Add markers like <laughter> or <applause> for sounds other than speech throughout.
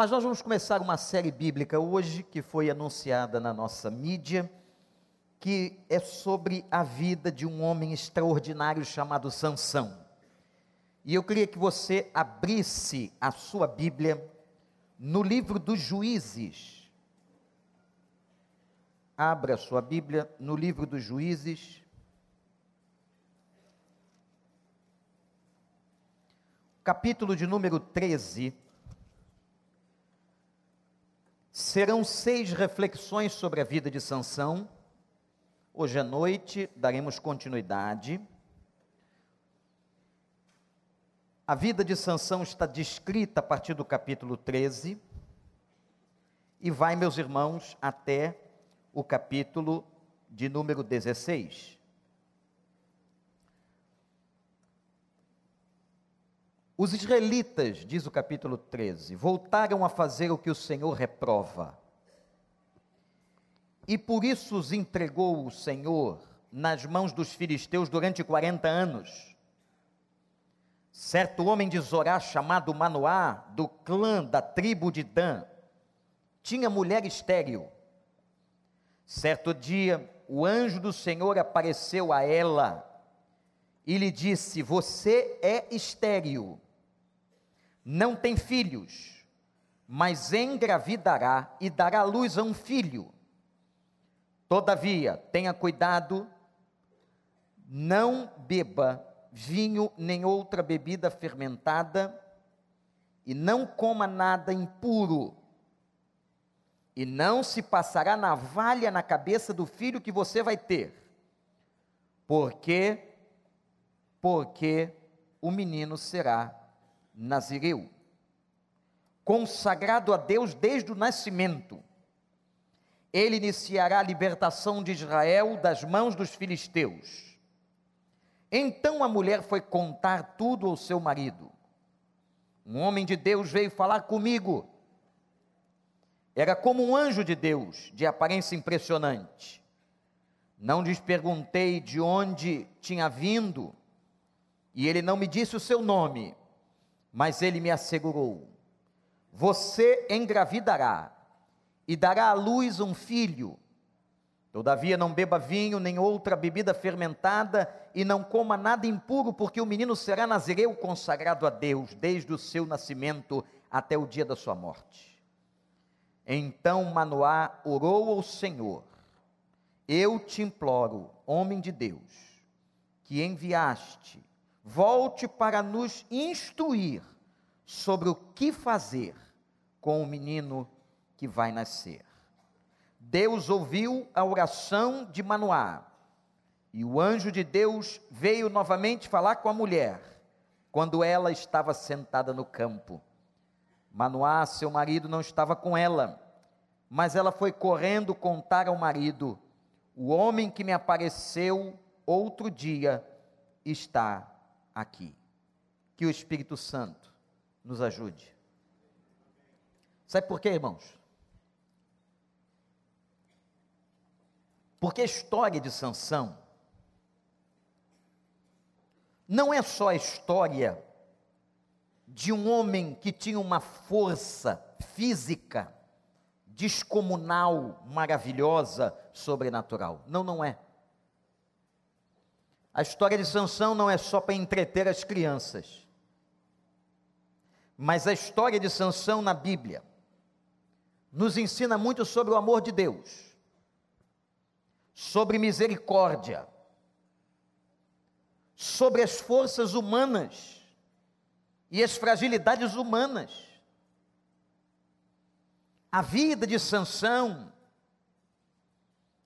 Mas nós vamos começar uma série bíblica hoje que foi anunciada na nossa mídia, que é sobre a vida de um homem extraordinário chamado Sansão. E eu queria que você abrisse a sua Bíblia no livro dos Juízes. Abra a sua Bíblia no livro dos Juízes. Capítulo de número 13 Serão seis reflexões sobre a vida de Sansão. Hoje à noite daremos continuidade. A vida de Sansão está descrita a partir do capítulo 13 e vai, meus irmãos, até o capítulo de número 16. Os israelitas, diz o capítulo 13, voltaram a fazer o que o Senhor reprova. E por isso os entregou o Senhor nas mãos dos filisteus durante 40 anos. Certo homem de Zorá, chamado Manoá, do clã da tribo de Dan, tinha mulher estéril. Certo dia, o anjo do Senhor apareceu a ela e lhe disse: Você é estéril não tem filhos, mas engravidará e dará luz a um filho. Todavia, tenha cuidado, não beba vinho nem outra bebida fermentada, e não coma nada impuro, e não se passará navalha na cabeça do filho que você vai ter, porque porque o menino será nazireu, consagrado a Deus desde o nascimento. Ele iniciará a libertação de Israel das mãos dos filisteus. Então a mulher foi contar tudo ao seu marido. Um homem de Deus veio falar comigo. Era como um anjo de Deus, de aparência impressionante. Não lhes perguntei de onde tinha vindo, e ele não me disse o seu nome. Mas ele me assegurou: Você engravidará e dará à luz um filho. Todavia não beba vinho nem outra bebida fermentada e não coma nada impuro, porque o menino será nazireu consagrado a Deus desde o seu nascimento até o dia da sua morte. Então Manoá orou ao Senhor: Eu te imploro, homem de Deus, que enviaste volte para nos instruir sobre o que fazer com o menino que vai nascer. Deus ouviu a oração de Manoá, e o anjo de Deus veio novamente falar com a mulher, quando ela estava sentada no campo. Manoá, seu marido, não estava com ela, mas ela foi correndo contar ao marido: O homem que me apareceu outro dia está aqui. Que o Espírito Santo nos ajude. Sabe por quê, irmãos? Porque a história de Sansão não é só a história de um homem que tinha uma força física descomunal, maravilhosa, sobrenatural. Não, não é. A história de Sansão não é só para entreter as crianças. Mas a história de Sansão na Bíblia nos ensina muito sobre o amor de Deus, sobre misericórdia, sobre as forças humanas e as fragilidades humanas. A vida de Sansão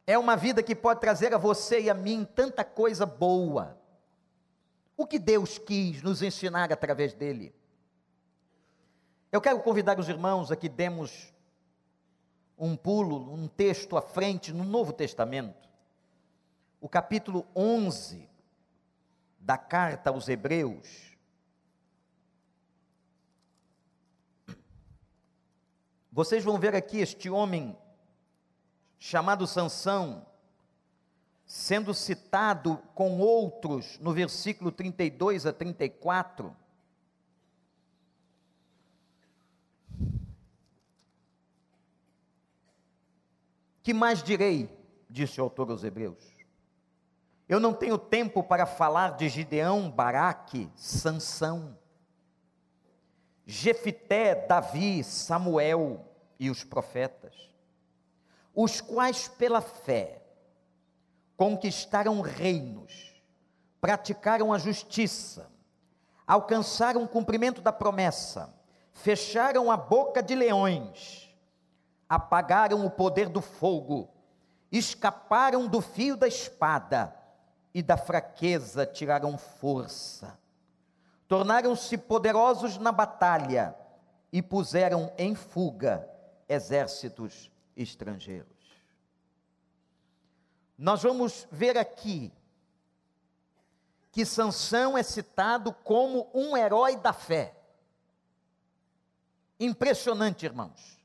é uma vida que pode trazer a você e a mim tanta coisa boa. O que Deus quis nos ensinar através dele? Eu quero convidar os irmãos a que demos um pulo, um texto à frente no Novo Testamento. O capítulo 11 da carta aos Hebreus. Vocês vão ver aqui este homem chamado Sansão, sendo citado com outros no versículo 32 a 34, Que mais direi? disse o autor aos Hebreus. Eu não tenho tempo para falar de Gideão, Baraque, Sansão, Jefité, Davi, Samuel e os profetas os quais pela fé conquistaram reinos, praticaram a justiça, alcançaram o cumprimento da promessa, fecharam a boca de leões, apagaram o poder do fogo, escaparam do fio da espada e da fraqueza tiraram força. Tornaram-se poderosos na batalha e puseram em fuga exércitos estrangeiros. Nós vamos ver aqui que Sansão é citado como um herói da fé. Impressionante, irmãos.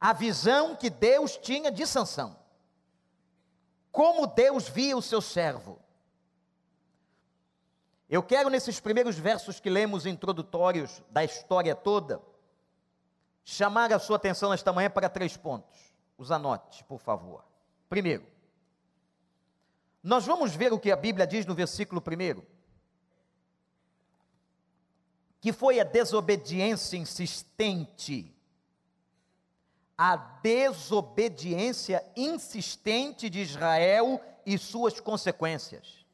A visão que Deus tinha de Sansão. Como Deus via o seu servo. Eu quero, nesses primeiros versos que lemos introdutórios da história toda, chamar a sua atenção nesta manhã para três pontos. Os anote, por favor. Primeiro, nós vamos ver o que a Bíblia diz no versículo 1. Que foi a desobediência insistente. A desobediência insistente de Israel e suas consequências.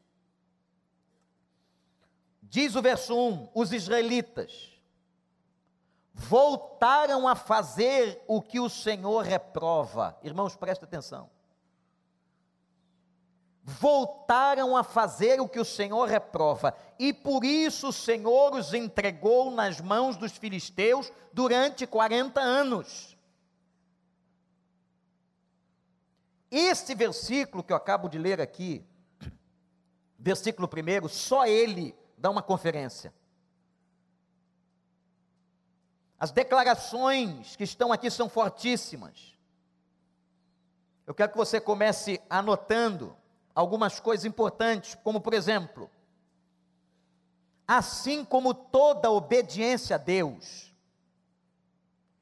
Diz o verso 1: os israelitas voltaram a fazer o que o Senhor reprova. Irmãos, presta atenção voltaram a fazer o que o Senhor reprova, e por isso o Senhor os entregou nas mãos dos filisteus durante 40 anos. Esse versículo que eu acabo de ler aqui, versículo 1, só ele dá uma conferência. As declarações que estão aqui são fortíssimas. Eu quero que você comece anotando algumas coisas importantes, como por exemplo, assim como toda obediência a Deus,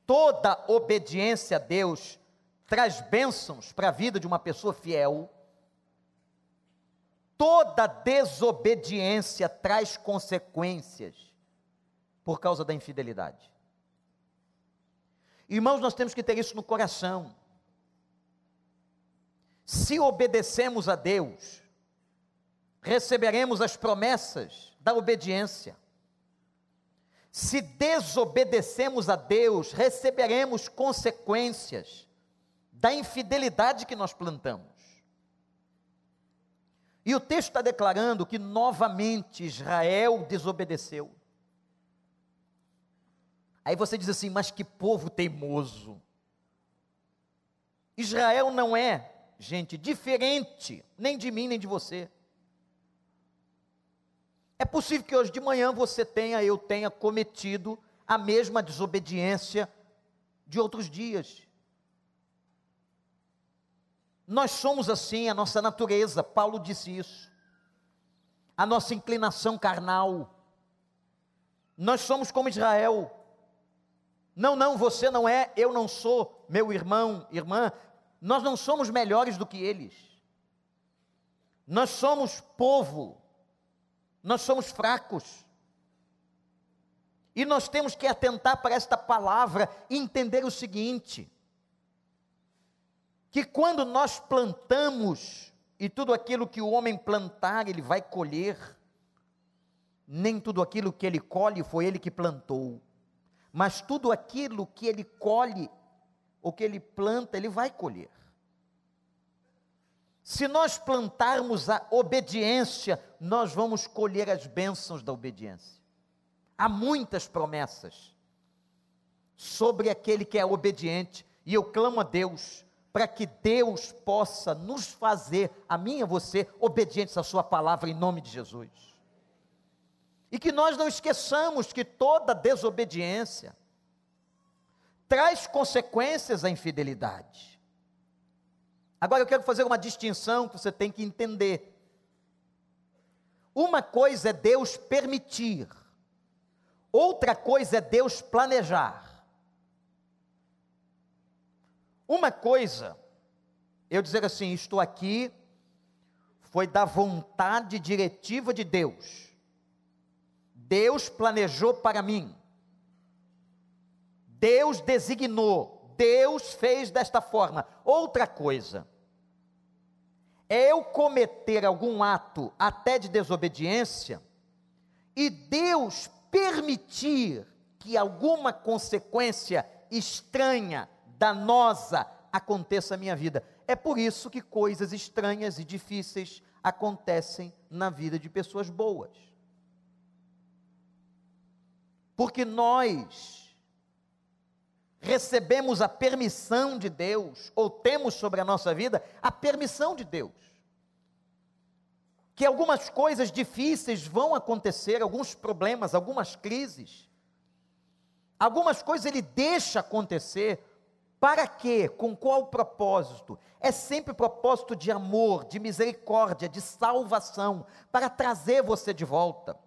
toda obediência a Deus traz bênçãos para a vida de uma pessoa fiel, toda desobediência traz consequências por causa da infidelidade. Irmãos, nós temos que ter isso no coração. Se obedecemos a Deus, receberemos as promessas da obediência. Se desobedecemos a Deus, receberemos consequências da infidelidade que nós plantamos. E o texto está declarando que novamente Israel desobedeceu. Aí você diz assim, mas que povo teimoso. Israel não é gente diferente, nem de mim, nem de você. É possível que hoje de manhã você tenha, eu tenha cometido a mesma desobediência de outros dias. Nós somos assim, a nossa natureza, Paulo disse isso. A nossa inclinação carnal. Nós somos como Israel. Não, não, você não é, eu não sou, meu irmão, irmã, nós não somos melhores do que eles. Nós somos povo. Nós somos fracos. E nós temos que atentar para esta palavra e entender o seguinte: que quando nós plantamos, e tudo aquilo que o homem plantar, ele vai colher, nem tudo aquilo que ele colhe foi ele que plantou, mas tudo aquilo que ele colhe o que ele planta, ele vai colher. Se nós plantarmos a obediência, nós vamos colher as bênçãos da obediência. Há muitas promessas sobre aquele que é obediente, e eu clamo a Deus para que Deus possa nos fazer, a mim e a você, obedientes à Sua palavra, em nome de Jesus. E que nós não esqueçamos que toda desobediência, traz consequências à infidelidade. Agora eu quero fazer uma distinção que você tem que entender. Uma coisa é Deus permitir, outra coisa é Deus planejar. Uma coisa eu dizer assim: estou aqui, foi da vontade diretiva de Deus. Deus planejou para mim. Deus designou. Deus fez desta forma. Outra coisa, eu cometer algum ato até de desobediência e Deus permitir que alguma consequência estranha, danosa, aconteça na minha vida. É por isso que coisas estranhas e difíceis acontecem na vida de pessoas boas. Porque nós recebemos a permissão de Deus, ou temos sobre a nossa vida a permissão de Deus. Que algumas coisas difíceis vão acontecer, alguns problemas, algumas crises. Algumas coisas ele deixa acontecer para quê? Com qual propósito? É sempre propósito de amor, de misericórdia, de salvação, para trazer você de volta,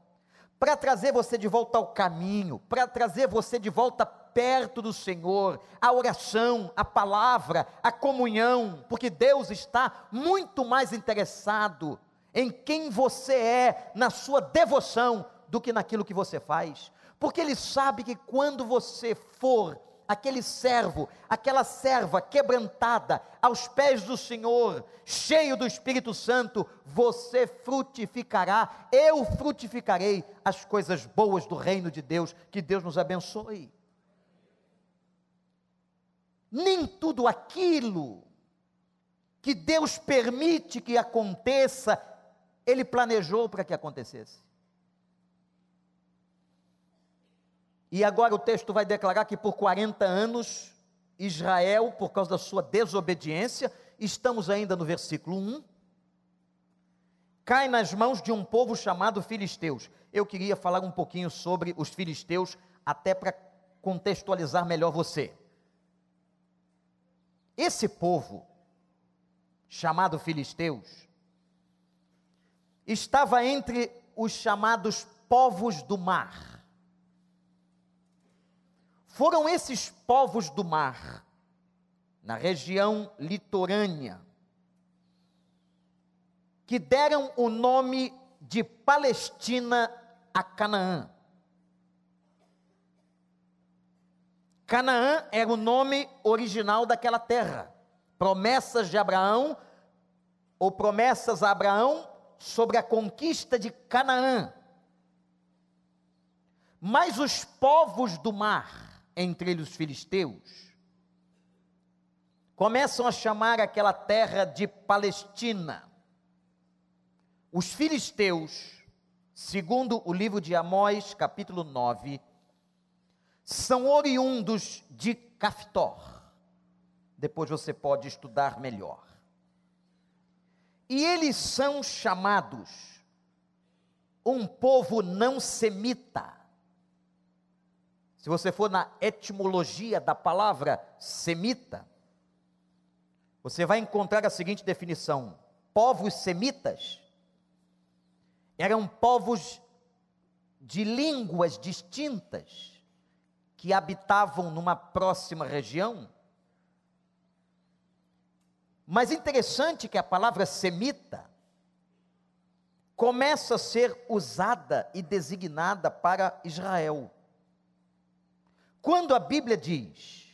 para trazer você de volta ao caminho, para trazer você de volta perto do Senhor, a oração, a palavra, a comunhão, porque Deus está muito mais interessado em quem você é, na sua devoção, do que naquilo que você faz, porque Ele sabe que quando você for aquele servo, aquela serva quebrantada aos pés do Senhor, cheio do Espírito Santo, você frutificará, eu frutificarei as coisas boas do reino de Deus, que Deus nos abençoe. Nem tudo aquilo que Deus permite que aconteça, Ele planejou para que acontecesse. E agora o texto vai declarar que por 40 anos, Israel, por causa da sua desobediência, estamos ainda no versículo 1, cai nas mãos de um povo chamado filisteus. Eu queria falar um pouquinho sobre os filisteus, até para contextualizar melhor você. Esse povo, chamado filisteus, estava entre os chamados povos do mar. Foram esses povos do mar, na região litorânea, que deram o nome de Palestina a Canaã. Canaã era o nome original daquela terra. Promessas de Abraão, ou promessas a Abraão sobre a conquista de Canaã. Mas os povos do mar, entre os filisteus, começam a chamar aquela terra de Palestina. Os filisteus, segundo o livro de Amós, capítulo 9, são oriundos de Caftor. Depois você pode estudar melhor. E eles são chamados um povo não semita. Se você for na etimologia da palavra semita, você vai encontrar a seguinte definição: povos semitas eram povos de línguas distintas que habitavam numa próxima região. Mas interessante que a palavra semita começa a ser usada e designada para Israel. Quando a Bíblia diz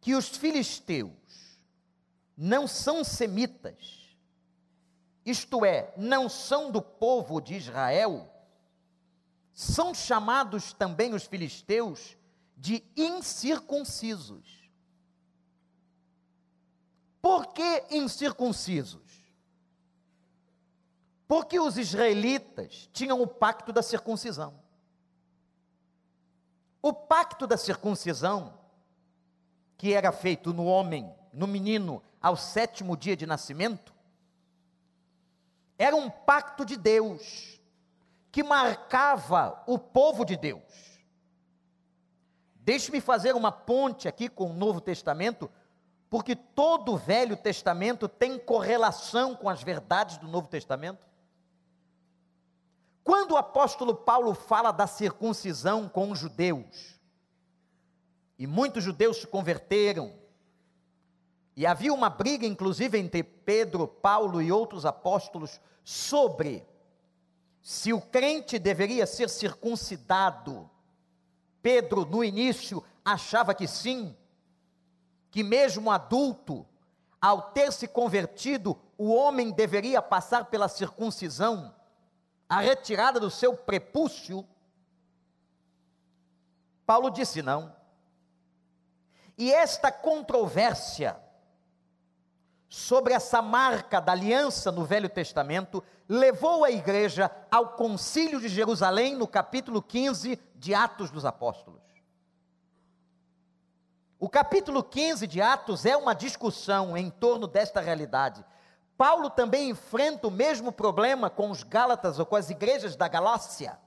que os filisteus não são semitas, isto é, não são do povo de Israel, são chamados também os filisteus de incircuncisos. Por que incircuncisos? Porque os israelitas tinham o pacto da circuncisão. O pacto da circuncisão, que era feito no homem, no menino, ao sétimo dia de nascimento, era um pacto de Deus, que marcava o povo de Deus. Deixe-me fazer uma ponte aqui com o Novo Testamento, porque todo o Velho Testamento tem correlação com as verdades do Novo Testamento. Quando o apóstolo Paulo fala da circuncisão com os judeus, e muitos judeus se converteram, E havia uma briga, inclusive, entre Pedro, Paulo e outros apóstolos sobre se o crente deveria ser circuncidado. Pedro, no início, achava que sim, que mesmo adulto, ao ter se convertido, o homem deveria passar pela circuncisão, a retirada do seu prepúcio. Paulo disse não. E esta controvérsia sobre essa marca da aliança no Velho Testamento levou a igreja ao Concílio de Jerusalém, no capítulo 15 de Atos dos Apóstolos. O capítulo 15 de Atos é uma discussão em torno desta realidade. Paulo também enfrenta o mesmo problema com os Gálatas ou com as igrejas da Galácia.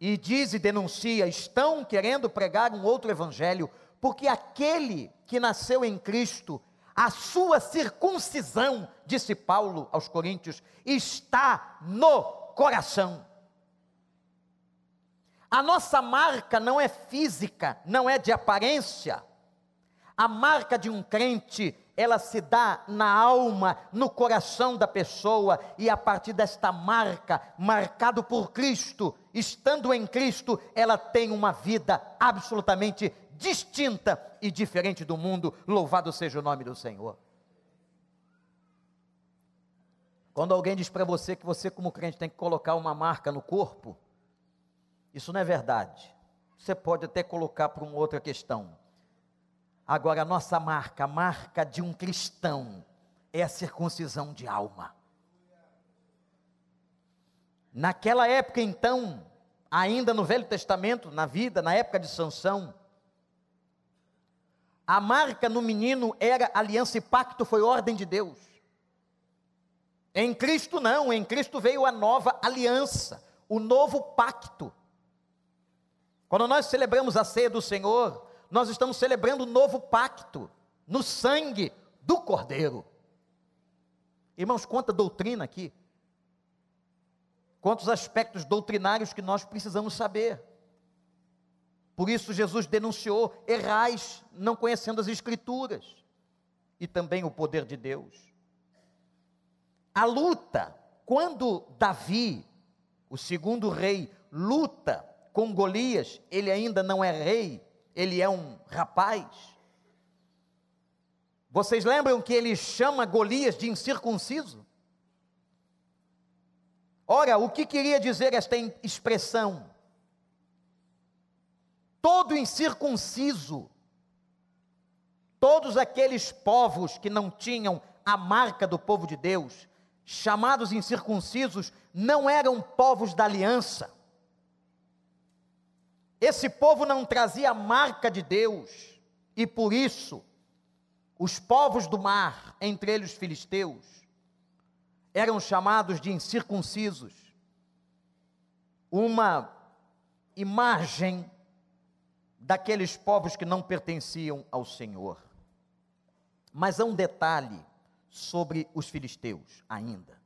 E diz e denuncia: estão querendo pregar um outro evangelho, porque aquele que nasceu em Cristo, a sua circuncisão, disse Paulo aos Coríntios, está no coração. A nossa marca não é física, não é de aparência. A marca de um crente, ela se dá na alma, no coração da pessoa, e a partir desta marca, marcado por Cristo, estando em Cristo, ela tem uma vida absolutamente distinta e diferente do mundo. Louvado seja o nome do Senhor. Quando alguém diz para você que você, como crente, tem que colocar uma marca no corpo, isso não é verdade. Você pode até colocar para uma outra questão. Agora, a nossa marca, a marca de um cristão, é a circuncisão de alma. Naquela época, então, ainda no Velho Testamento, na vida, na época de Sansão, a marca no menino era aliança e pacto, foi ordem de Deus. Em Cristo não, em Cristo veio a nova aliança, o novo pacto. Quando nós celebramos a ceia do Senhor, nós estamos celebrando o novo pacto no sangue do Cordeiro. Irmãos, quanta doutrina aqui. Quantos aspectos doutrinários que nós precisamos saber. Por isso Jesus denunciou: errais, não conhecendo as Escrituras e também o poder de Deus. A luta, quando Davi, o segundo rei, luta com Golias, ele ainda não é rei, ele é um rapaz. Vocês lembram que ele chama Golias de incircunciso? Ora, o que queria dizer esta expressão? Todo incircunciso, todos aqueles povos que não tinham a marca do povo de Deus, chamados incircuncisos, não eram povos da aliança esse povo não trazia a marca de Deus, e por isso, os povos do mar, entre eles os filisteus, eram chamados de incircuncisos. Uma imagem daqueles povos que não pertenciam ao Senhor. Mas há um detalhe sobre os filisteus ainda.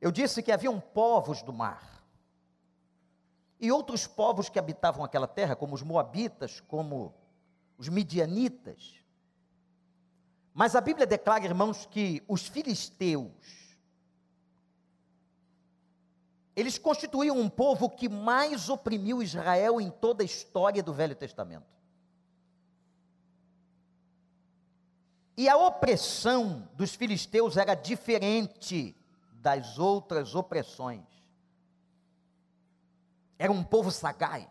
Eu disse que haviam povos do mar e outros povos que habitavam aquela terra, como os Moabitas, como os Midianitas. Mas a Bíblia declara, irmãos, que os filisteus, eles constituíam um povo que mais oprimiu Israel em toda a história do Velho Testamento. E a opressão dos filisteus era diferente das outras opressões. Era um povo sagaz,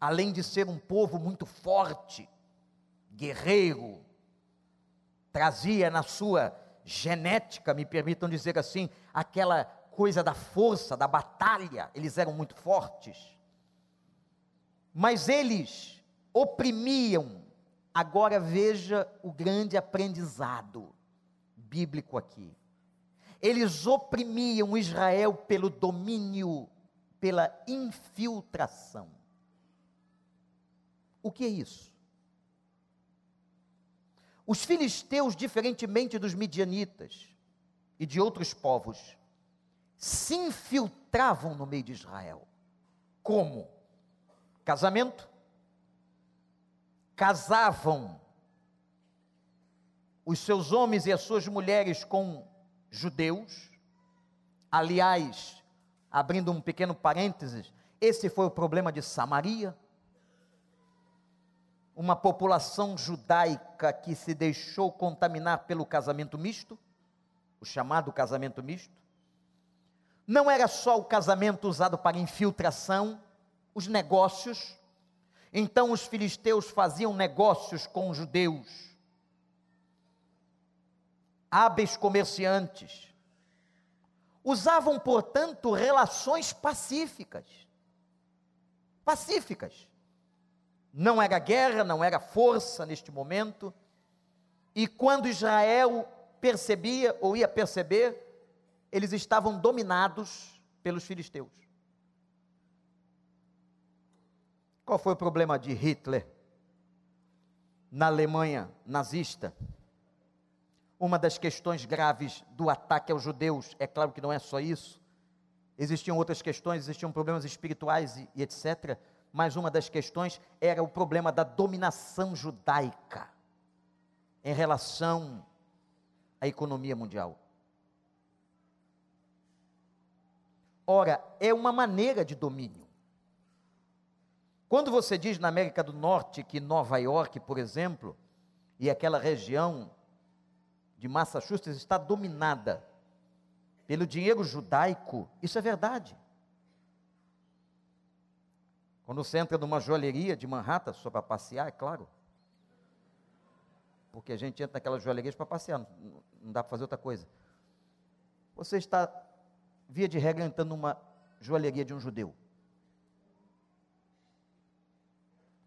além de ser um povo muito forte, guerreiro, trazia na sua genética, me permitam dizer assim, aquela coisa da força, da batalha, eles eram muito fortes. Mas eles oprimiam. Agora veja o grande aprendizado bíblico aqui. Eles oprimiam Israel pelo domínio pela infiltração. O que é isso? Os filisteus, diferentemente dos midianitas e de outros povos, se infiltravam no meio de Israel. Como? Casamento. Casavam os seus homens e as suas mulheres com judeus. Aliás, abrindo um pequeno parênteses, esse foi o problema de Samaria. Uma população judaica que se deixou contaminar pelo casamento misto, o chamado casamento misto. Não era só o casamento usado para infiltração, os negócios. Então os filisteus faziam negócios com os judeus. Hábeis comerciantes. Usavam, portanto, relações pacíficas. Pacíficas. Não era guerra, não era força neste momento. E quando Israel percebia ou ia perceber, eles estavam dominados pelos filisteus. Qual foi o problema de Hitler na Alemanha nazista? Uma das questões graves do ataque aos judeus, é claro que não é só isso, existiam outras questões, existiam problemas espirituais e, e etc., mas uma das questões era o problema da dominação judaica em relação à economia mundial. Ora, é uma maneira de domínio. Quando você diz na América do Norte que Nova York, por exemplo, e aquela região de Massachusetts está dominada pelo dinheiro judaico, isso é verdade. Quando você entra numa joalheria de Manhattan, só para passear, é claro. Porque a gente entra naquelas joalherias para passear, não, não dá para fazer outra coisa. Você está, via de regra, entrando numa joalheria de um judeu.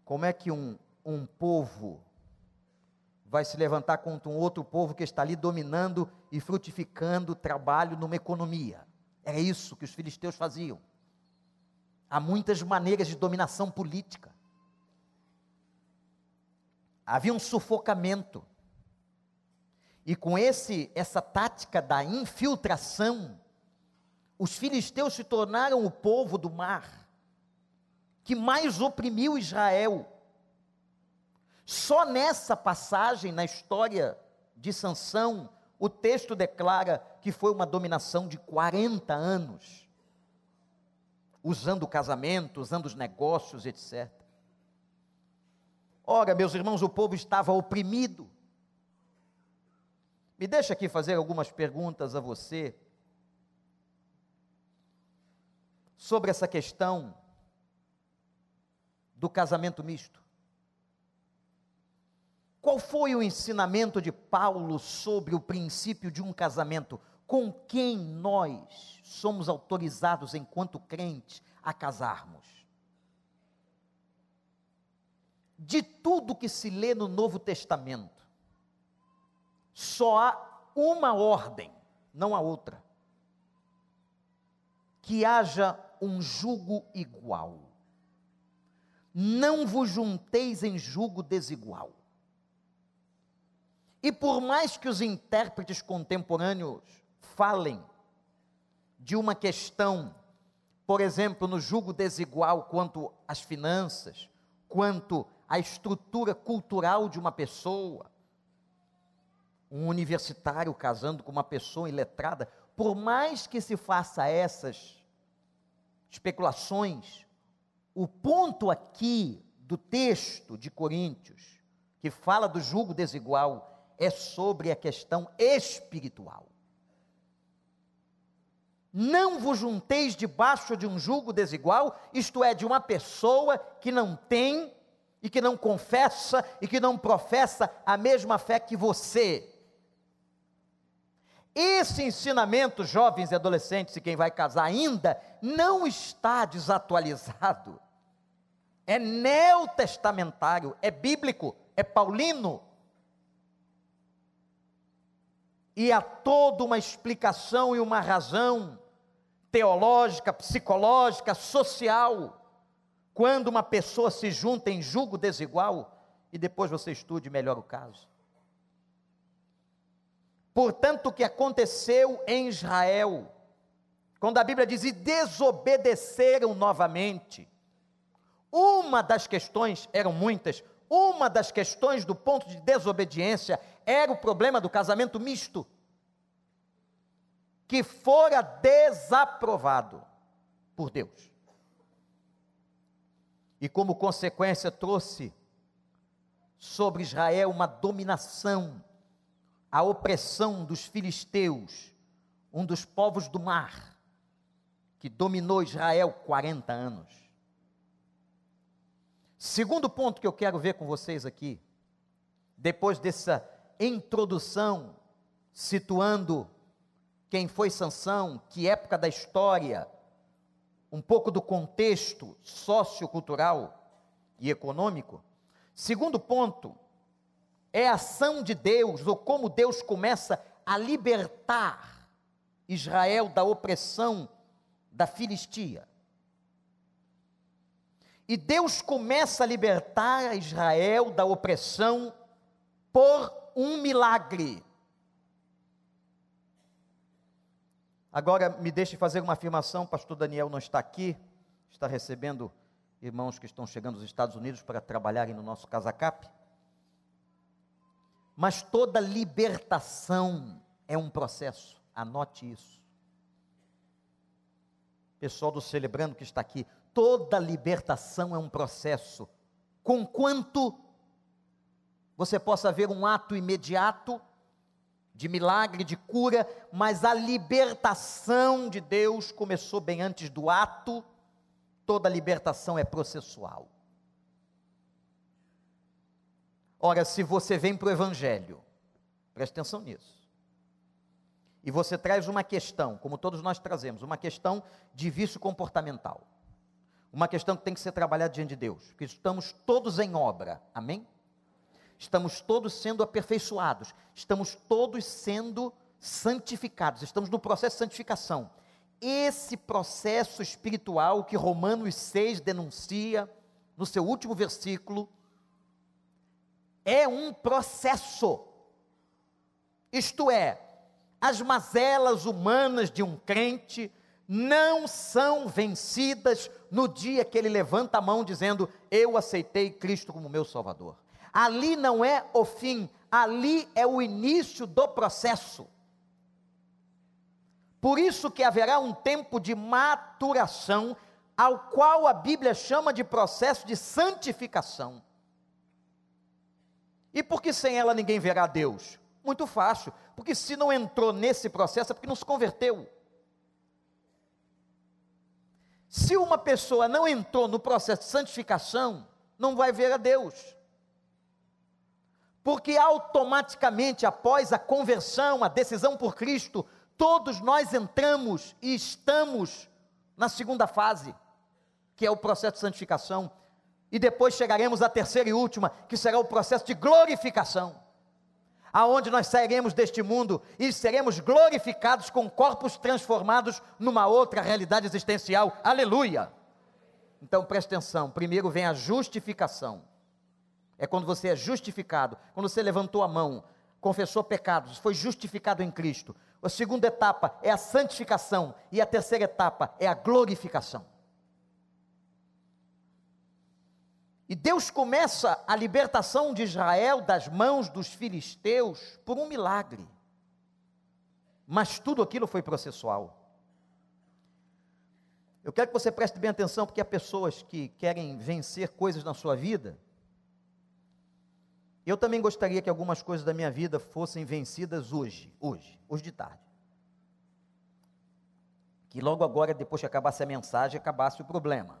Como é que um, um povo vai se levantar contra um outro povo que está ali dominando e frutificando trabalho numa economia? Era isso que os filisteus faziam. Há muitas maneiras de dominação política. Havia um sufocamento. E com esse essa tática da infiltração, os filisteus se tornaram o povo do mar que mais oprimiu Israel. Só nessa passagem na história de Sansão, o texto declara que foi uma dominação de 40 anos, usando o casamento, usando os negócios, etc. Ora, meus irmãos, o povo estava oprimido. Me deixa aqui fazer algumas perguntas a você sobre essa questão do casamento misto. Qual foi o ensinamento de Paulo sobre o princípio de um casamento? Com quem nós somos autorizados, enquanto crentes, a casarmos? De tudo que se lê no Novo Testamento, só há uma ordem, não há outra. Que haja um jugo igual não vos junteis em julgo desigual. E por mais que os intérpretes contemporâneos falem de uma questão, por exemplo, no julgo desigual quanto às finanças, quanto à estrutura cultural de uma pessoa, um universitário casando com uma pessoa iletrada, por mais que se faça essas especulações, o ponto aqui do texto de Coríntios, que fala do julgo desigual, é sobre a questão espiritual. Não vos junteis debaixo de um julgo desigual, isto é, de uma pessoa que não tem e que não confessa e que não professa a mesma fé que você. Esse ensinamento, jovens e adolescentes, e quem vai casar ainda, não está desatualizado é neotestamentário, é bíblico, é paulino. E há toda uma explicação e uma razão teológica, psicológica, social, quando uma pessoa se junta em julgo desigual, e depois você estude melhor o caso. Portanto, o que aconteceu em Israel, quando a Bíblia diz, e desobedeceram novamente, uma das questões, eram muitas, uma das questões do ponto de desobediência era o problema do casamento misto, que fora desaprovado por Deus. E como consequência trouxe sobre Israel uma dominação, a opressão dos filisteus, um dos povos do mar, que dominou Israel 40 anos. Segundo ponto que eu quero ver com vocês aqui, depois dessa introdução, situando quem foi Sansão, que época da história, um pouco do contexto sociocultural e econômico. Segundo ponto, é a ação de Deus, ou como Deus começa a libertar Israel da opressão da Filistia. E Deus começa a libertar Israel da opressão por um milagre. Agora me deixe fazer uma afirmação, pastor Daniel não está aqui, está recebendo irmãos que estão chegando dos Estados Unidos para trabalharem no nosso Casacap. Mas toda libertação é um processo, anote isso. Pessoal do Celebrando que está aqui, toda libertação é um processo, conquanto você possa ver um ato imediato de milagre, de cura, mas a libertação de Deus começou bem antes do ato, toda libertação é processual. Ora, se você vem para o Evangelho, preste atenção nisso, e você traz uma questão, como todos nós trazemos, uma questão de vício comportamental uma questão que tem que ser trabalhada diante de Deus, porque estamos todos em obra, amém? Estamos todos sendo aperfeiçoados, estamos todos sendo santificados, estamos no processo de santificação. Esse processo espiritual que Romanos 6 denuncia, no seu último versículo, é um processo. Isto é, as mazelas humanas de um crente não são vencidas no dia que ele levanta a mão dizendo: Eu aceitei Cristo como meu Salvador. Ali não é o fim, ali é o início do processo. Por isso que haverá um tempo de maturação, ao qual a Bíblia chama de processo de santificação. E por que sem ela ninguém verá Deus? Muito fácil, porque se não entrou nesse processo é porque não se converteu. Se uma pessoa não entrou no processo de santificação, não vai ver a Deus. Porque automaticamente após a conversão, a decisão por Cristo, todos nós entramos e estamos na segunda fase, que é o processo de santificação, e depois chegaremos à terceira e última, que será o processo de glorificação aonde nós sairemos deste mundo e seremos glorificados com corpos transformados numa outra realidade existencial. Aleluia! Então preste atenção: primeiro vem a justificação. É quando você é justificado, quando você levantou a mão, confessou pecados, foi justificado em Cristo. A segunda etapa é a santificação, e a terceira etapa é a glorificação. E Deus começa a libertação de Israel das mãos dos filisteus por um milagre. Mas tudo aquilo foi processual. Eu quero que você preste bem atenção, porque há pessoas que querem vencer coisas na sua vida. Eu também gostaria que algumas coisas da minha vida fossem vencidas hoje, hoje, hoje de tarde. Que logo agora, depois que acabasse a mensagem, acabasse o problema.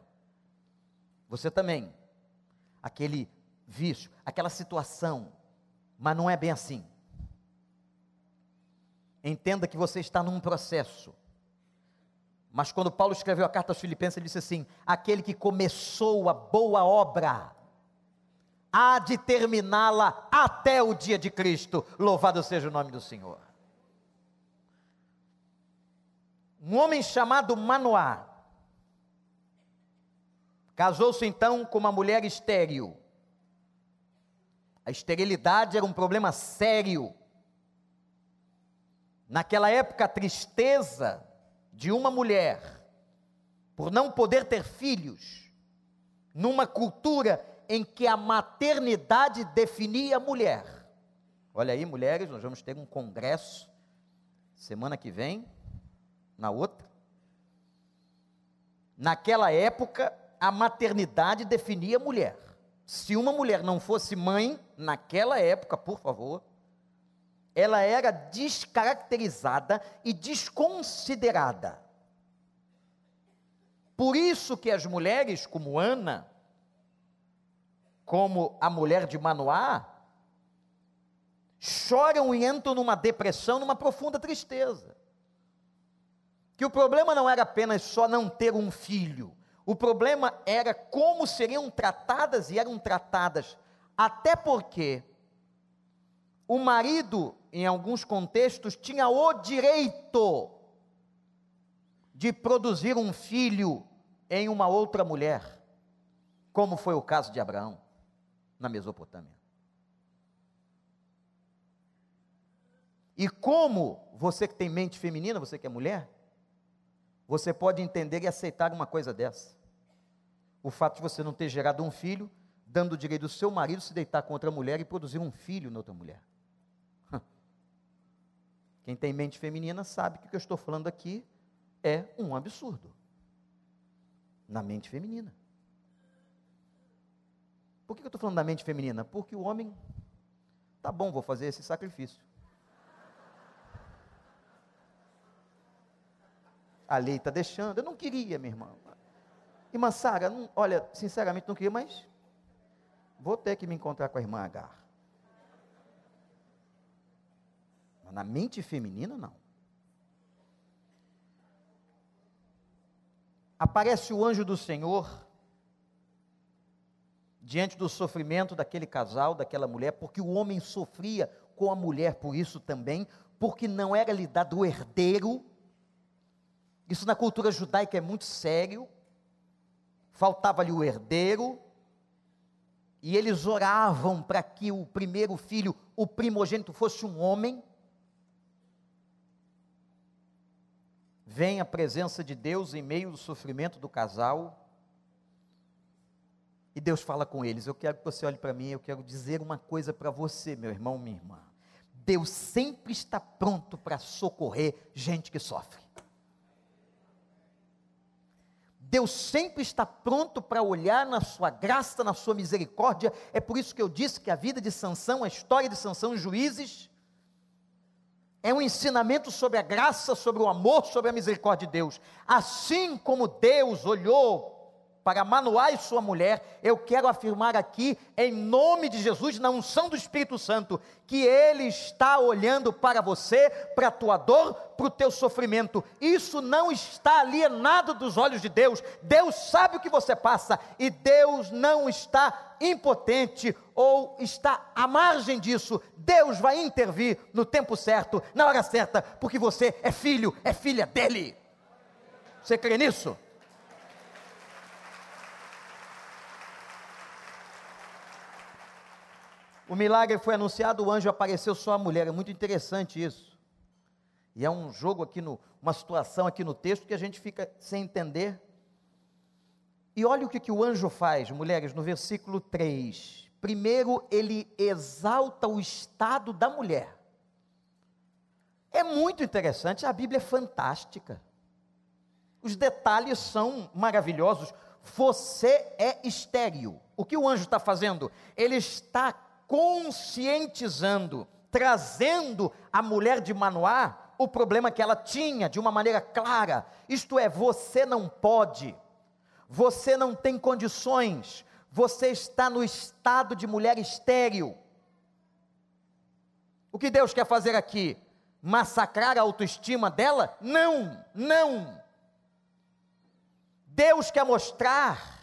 Você também aquele vício, aquela situação, mas não é bem assim. Entenda que você está num processo. Mas quando Paulo escreveu a carta aos Filipenses, ele disse assim: aquele que começou a boa obra, há de terminá-la até o dia de Cristo. Louvado seja o nome do Senhor. Um homem chamado Manoá, Casou-se então com uma mulher estéril. A esterilidade era um problema sério. Naquela época, a tristeza de uma mulher por não poder ter filhos, numa cultura em que a maternidade definia a mulher. Olha aí, mulheres, nós vamos ter um congresso semana que vem, na outra. Naquela época, a maternidade definia a mulher. Se uma mulher não fosse mãe, naquela época, por favor, ela era descaracterizada e desconsiderada. Por isso que as mulheres como Ana, como a mulher de Manoá, choram e entram numa depressão, numa profunda tristeza. Que o problema não era apenas só não ter um filho, o problema era como seriam tratadas e eram tratadas, até porque o marido, em alguns contextos, tinha o direito de produzir um filho em uma outra mulher, como foi o caso de Abraão, na Mesopotâmia. E como você que tem mente feminina, você que é mulher, você pode entender e aceitar uma coisa dessa. O fato de você não ter gerado um filho, dando o direito do seu marido se deitar com outra mulher e produzir um filho na outra mulher. <laughs> Quem tem mente feminina sabe que o que eu estou falando aqui é um absurdo na mente feminina. Por que eu estou falando da mente feminina? Porque o homem, tá bom, vou fazer esse sacrifício. A lei está deixando. Eu não queria, minha irmã. Irmã Sara, não, olha, sinceramente não queria, mas vou ter que me encontrar com a irmã Agar. Mas na mente feminina, não. aparece o anjo do Senhor diante do sofrimento daquele casal, daquela mulher, porque o homem sofria com a mulher por isso também, porque não era lhe dado o herdeiro. Isso na cultura judaica é muito sério. Faltava-lhe o herdeiro. E eles oravam para que o primeiro filho, o primogênito, fosse um homem. vem a presença de Deus em meio do sofrimento do casal. E Deus fala com eles: Eu quero que você olhe para mim, eu quero dizer uma coisa para você, meu irmão, minha irmã. Deus sempre está pronto para socorrer gente que sofre. Deus sempre está pronto para olhar na sua graça, na sua misericórdia. É por isso que eu disse que a vida de Sansão, a história de Sansão e Juízes, é um ensinamento sobre a graça, sobre o amor, sobre a misericórdia de Deus. Assim como Deus olhou para Manoá e sua mulher, eu quero afirmar aqui, em nome de Jesus, na unção do Espírito Santo, que Ele está olhando para você, para a tua dor, para o teu sofrimento. Isso não está alienado dos olhos de Deus. Deus sabe o que você passa e Deus não está impotente ou está à margem disso. Deus vai intervir no tempo certo, na hora certa, porque você é filho, é filha dele. Você crê nisso? O milagre foi anunciado, o anjo apareceu só a mulher. É muito interessante isso. E é um jogo aqui no, uma situação aqui no texto que a gente fica sem entender. E olha o que, que o anjo faz, mulheres, no versículo 3. Primeiro, ele exalta o estado da mulher. É muito interessante, a Bíblia é fantástica. Os detalhes são maravilhosos. Você é estéril. O que o anjo está fazendo? Ele está conscientizando, trazendo a mulher de Manoá o problema que ela tinha de uma maneira clara. Isto é, você não pode, você não tem condições, você está no estado de mulher estéril. O que Deus quer fazer aqui? Massacrar a autoestima dela? Não, não. Deus quer mostrar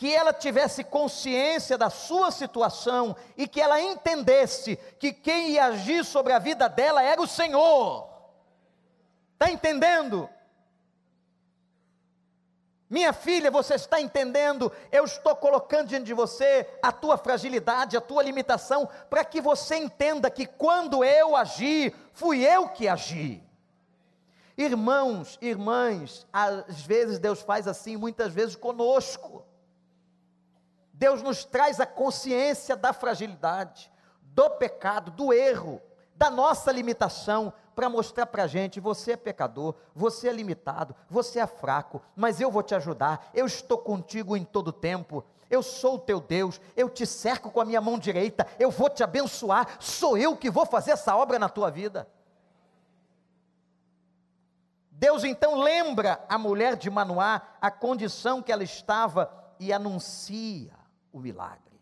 que ela tivesse consciência da sua situação e que ela entendesse que quem ia agir sobre a vida dela era o Senhor. Está entendendo? Minha filha, você está entendendo? Eu estou colocando diante de você a tua fragilidade, a tua limitação, para que você entenda que quando eu agi, fui eu que agi. Irmãos, irmãs, às vezes Deus faz assim, muitas vezes conosco. Deus nos traz a consciência da fragilidade, do pecado, do erro, da nossa limitação, para mostrar para a gente: você é pecador, você é limitado, você é fraco, mas eu vou te ajudar, eu estou contigo em todo tempo. Eu sou o teu Deus, eu te cerco com a minha mão direita, eu vou te abençoar, sou eu que vou fazer essa obra na tua vida. Deus então lembra a mulher de Manoá a condição que ela estava e anuncia o milagre.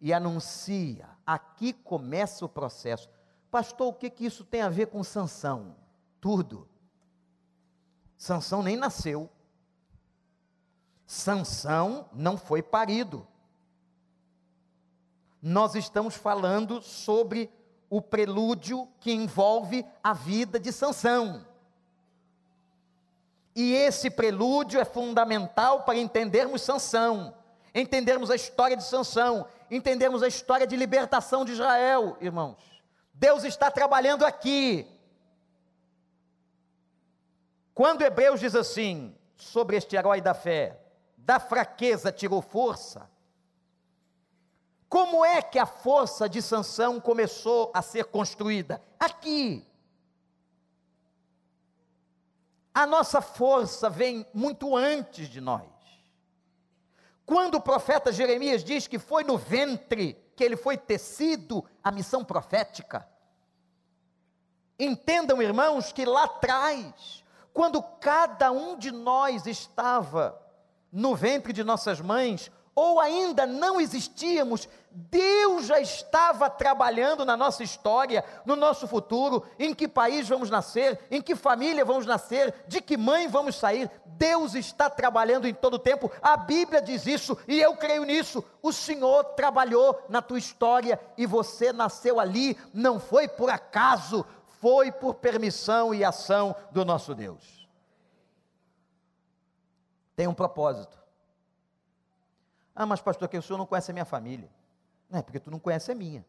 E anuncia, aqui começa o processo. Pastor, o que, que isso tem a ver com Sansão? Tudo. Sansão nem nasceu. Sansão não foi parido. Nós estamos falando sobre o prelúdio que envolve a vida de Sansão. E esse prelúdio é fundamental para entendermos Sansão, entendermos a história de Sansão, entendermos a história de libertação de Israel, irmãos. Deus está trabalhando aqui. Quando Hebreus diz assim, sobre este herói da fé, da fraqueza tirou força, como é que a força de Sansão começou a ser construída? Aqui. A nossa força vem muito antes de nós. Quando o profeta Jeremias diz que foi no ventre que ele foi tecido a missão profética. Entendam, irmãos, que lá atrás, quando cada um de nós estava no ventre de nossas mães, ou ainda não existíamos, Deus já estava trabalhando na nossa história, no nosso futuro, em que país vamos nascer, em que família vamos nascer, de que mãe vamos sair. Deus está trabalhando em todo o tempo. A Bíblia diz isso e eu creio nisso. O Senhor trabalhou na tua história e você nasceu ali, não foi por acaso, foi por permissão e ação do nosso Deus. Tem um propósito. Ah, mas pastor, que o senhor não conhece a minha família. Não é porque tu não conhece a minha.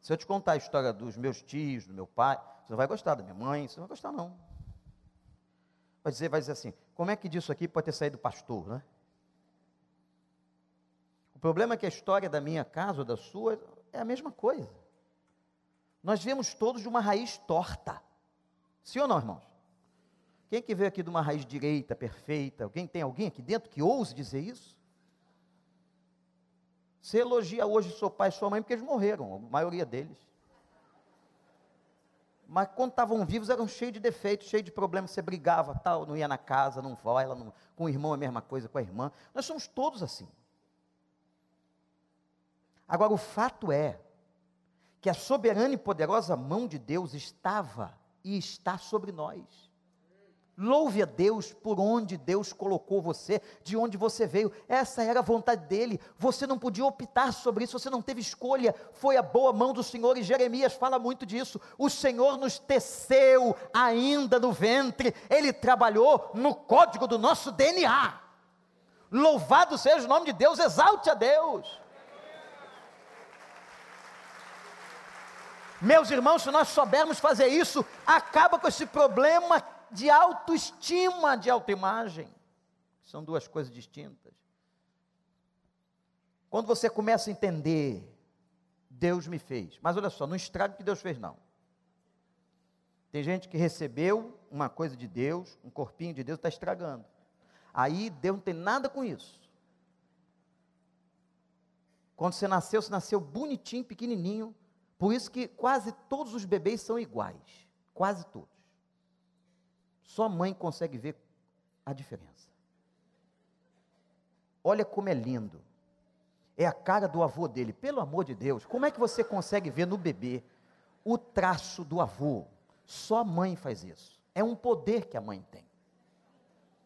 Se eu te contar a história dos meus tios, do meu pai, você não vai gostar da minha mãe, você não vai gostar não. Vai dizer, vai dizer assim, como é que disso aqui pode ter saído pastor, né? O problema é que a história da minha casa ou da sua é a mesma coisa. Nós viemos todos de uma raiz torta. Sim ou não, irmãos? Quem que veio aqui de uma raiz direita, perfeita? Alguém tem alguém aqui dentro que ouse dizer isso? Você elogia hoje seu pai e sua mãe porque eles morreram, a maioria deles. Mas quando estavam vivos eram cheios de defeitos, cheios de problemas. Você brigava, tal, não ia na casa, não vai, ela não, com o irmão a mesma coisa com a irmã. Nós somos todos assim. Agora o fato é que a soberana e poderosa mão de Deus estava e está sobre nós. Louve a Deus por onde Deus colocou você, de onde você veio. Essa era a vontade dele. Você não podia optar sobre isso, você não teve escolha. Foi a boa mão do Senhor e Jeremias fala muito disso. O Senhor nos teceu ainda no ventre. Ele trabalhou no código do nosso DNA. Louvado seja o nome de Deus, exalte a Deus. Meus irmãos, se nós soubermos fazer isso, acaba com esse problema de autoestima, de autoimagem. São duas coisas distintas. Quando você começa a entender, Deus me fez. Mas olha só, não estraga o que Deus fez, não. Tem gente que recebeu uma coisa de Deus, um corpinho de Deus, está estragando. Aí Deus não tem nada com isso. Quando você nasceu, você nasceu bonitinho, pequenininho. Por isso que quase todos os bebês são iguais. Quase todos. Só mãe consegue ver a diferença. Olha como é lindo. É a cara do avô dele. Pelo amor de Deus, como é que você consegue ver no bebê o traço do avô? Só a mãe faz isso. É um poder que a mãe tem.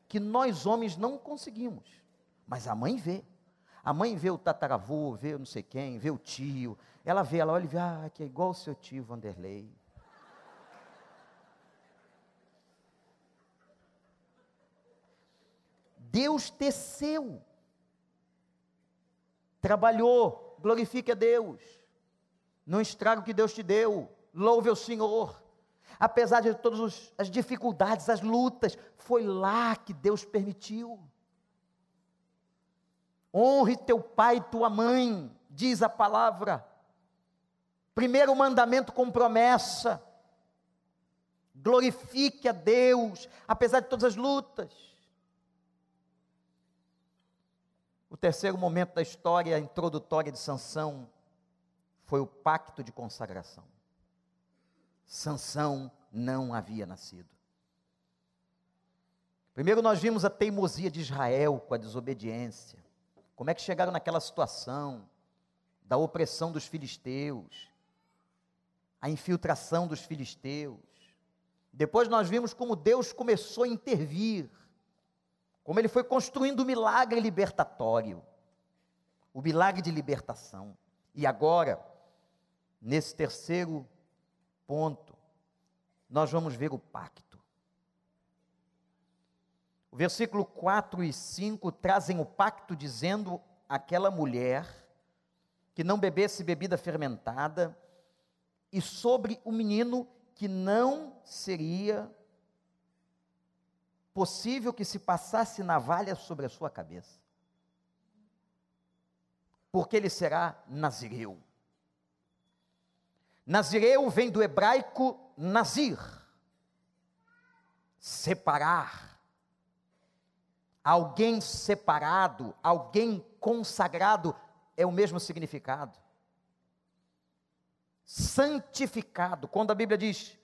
Que nós homens não conseguimos. Mas a mãe vê. A mãe vê o tataravô, vê não sei quem, vê o tio. Ela vê, ela olha e vê, ah, que é igual o seu tio Vanderlei. Deus teceu, trabalhou, glorifique a Deus, não estraga o que Deus te deu, louve ao Senhor. Apesar de todas as dificuldades, as lutas, foi lá que Deus permitiu. Honre teu pai e tua mãe, diz a palavra. Primeiro mandamento com promessa. Glorifique a Deus, apesar de todas as lutas. O terceiro momento da história introdutória de Sansão foi o pacto de consagração. Sansão não havia nascido. Primeiro nós vimos a teimosia de Israel com a desobediência. Como é que chegaram naquela situação da opressão dos filisteus, a infiltração dos filisteus. Depois nós vimos como Deus começou a intervir, como ele foi construindo o milagre libertatório, o milagre de libertação. E agora, nesse terceiro ponto, nós vamos ver o pacto. O versículo 4 e 5 trazem o pacto dizendo aquela mulher que não bebesse bebida fermentada e sobre o menino que não seria possível que se passasse navalha sobre a sua cabeça. Porque ele será nazireu. Nazireu vem do hebraico nazir, separar. Alguém separado, alguém consagrado, é o mesmo significado santificado. Quando a Bíblia diz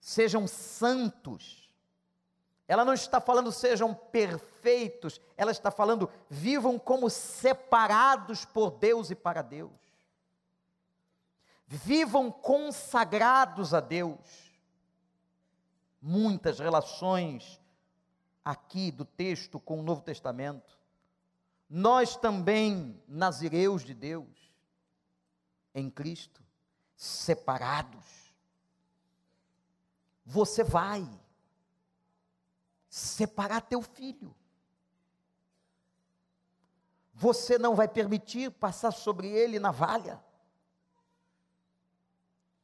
sejam santos, ela não está falando sejam perfeitos, ela está falando vivam como separados por Deus e para Deus. Vivam consagrados a Deus. Muitas relações aqui do texto com o Novo Testamento. Nós também, nazireus de Deus, em Cristo, separados. Você vai separar teu filho. Você não vai permitir passar sobre ele navalha.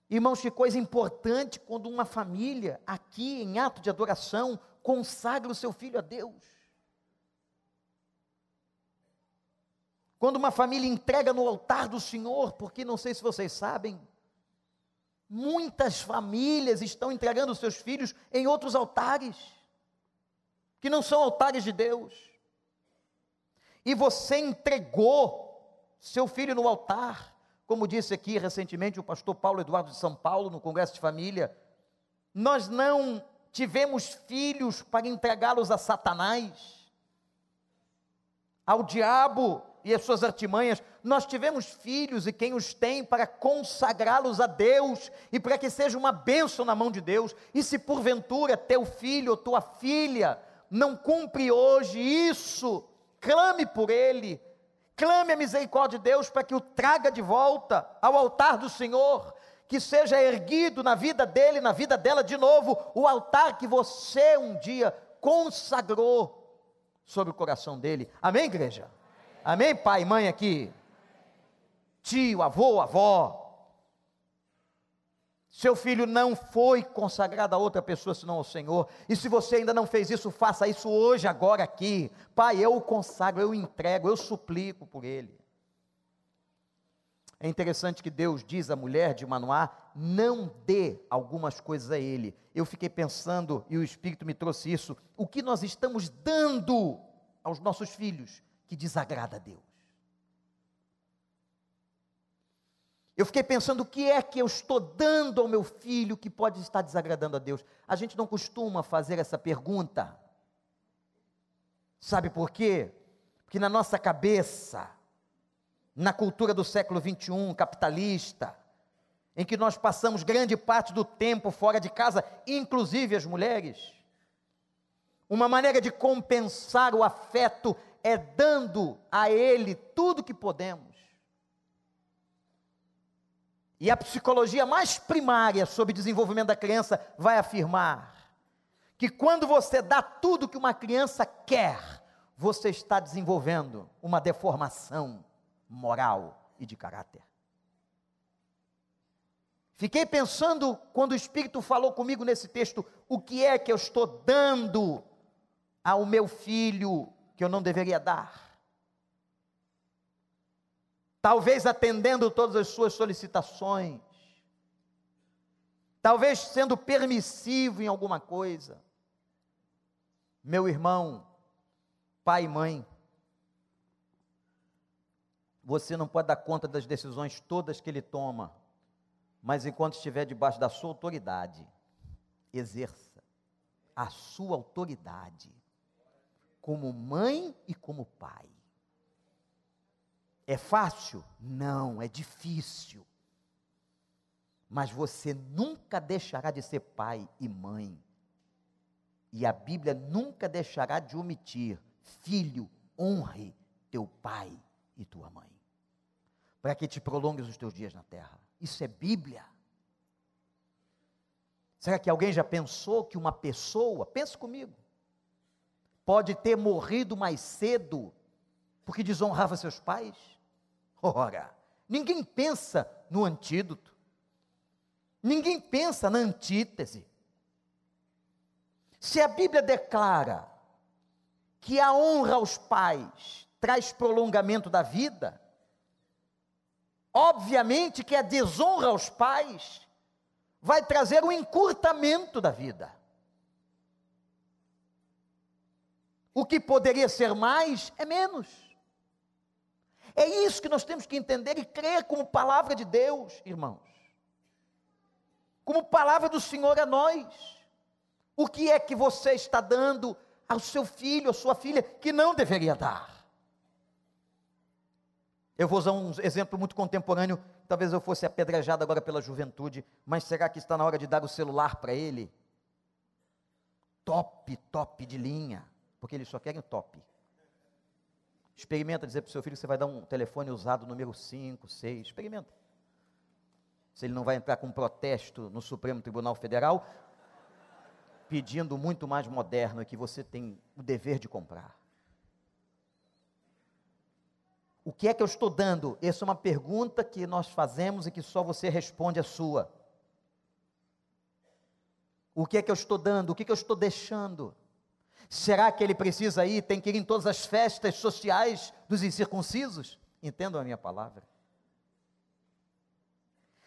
Irmãos, que coisa importante quando uma família, aqui em ato de adoração, consagra o seu filho a Deus. Quando uma família entrega no altar do Senhor, porque não sei se vocês sabem, Muitas famílias estão entregando seus filhos em outros altares, que não são altares de Deus. E você entregou seu filho no altar, como disse aqui recentemente o pastor Paulo Eduardo de São Paulo, no Congresso de Família. Nós não tivemos filhos para entregá-los a Satanás, ao diabo, e as suas artimanhas, nós tivemos filhos e quem os tem para consagrá-los a Deus e para que seja uma bênção na mão de Deus. E se porventura teu filho ou tua filha não cumpre hoje isso, clame por ele, clame a misericórdia de Deus para que o traga de volta ao altar do Senhor, que seja erguido na vida dele, na vida dela de novo, o altar que você um dia consagrou sobre o coração dele. Amém, igreja? Amém, pai, mãe aqui? Tio, avô, avó. Seu filho não foi consagrado a outra pessoa senão ao Senhor. E se você ainda não fez isso, faça isso hoje, agora aqui. Pai, eu o consagro, eu entrego, eu suplico por ele. É interessante que Deus diz à mulher de Manoá: não dê algumas coisas a ele. Eu fiquei pensando, e o Espírito me trouxe isso: o que nós estamos dando aos nossos filhos que desagrada a Deus. Eu fiquei pensando o que é que eu estou dando ao meu filho que pode estar desagradando a Deus. A gente não costuma fazer essa pergunta. Sabe por quê? Porque na nossa cabeça, na cultura do século 21, capitalista, em que nós passamos grande parte do tempo fora de casa, inclusive as mulheres, uma maneira de compensar o afeto é dando a Ele tudo que podemos. E a psicologia mais primária sobre desenvolvimento da criança vai afirmar que quando você dá tudo que uma criança quer, você está desenvolvendo uma deformação moral e de caráter. Fiquei pensando quando o Espírito falou comigo nesse texto, o que é que eu estou dando ao meu filho que eu não deveria dar. Talvez atendendo todas as suas solicitações, talvez sendo permissivo em alguma coisa. Meu irmão, pai e mãe, você não pode dar conta das decisões todas que ele toma, mas enquanto estiver debaixo da sua autoridade, exerça a sua autoridade como mãe e como pai. É fácil? Não, é difícil. Mas você nunca deixará de ser pai e mãe. E a Bíblia nunca deixará de omitir: filho, honre teu pai e tua mãe, para que te prolongues os teus dias na terra. Isso é Bíblia. Será que alguém já pensou que uma pessoa, pense comigo, pode ter morrido mais cedo porque desonrava seus pais? Ora, ninguém pensa no antídoto, ninguém pensa na antítese. Se a Bíblia declara que a honra aos pais traz prolongamento da vida, obviamente que a desonra aos pais vai trazer um encurtamento da vida. O que poderia ser mais é menos. É isso que nós temos que entender e crer como palavra de Deus, irmãos. Como palavra do Senhor a nós. O que é que você está dando ao seu filho, à sua filha, que não deveria dar? Eu vou usar um exemplo muito contemporâneo. Talvez eu fosse apedrejado agora pela juventude, mas será que está na hora de dar o celular para ele? Top, top de linha, porque eles só querem o top. Experimenta dizer para o seu filho que você vai dar um telefone usado número 5, 6. Experimenta. Se ele não vai entrar com protesto no Supremo Tribunal Federal, pedindo muito mais moderno que você tem o dever de comprar. O que é que eu estou dando? Essa é uma pergunta que nós fazemos e que só você responde a sua. O que é que eu estou dando? O que, é que eu estou deixando? Será que ele precisa ir, tem que ir em todas as festas sociais dos incircuncisos? Entendam a minha palavra.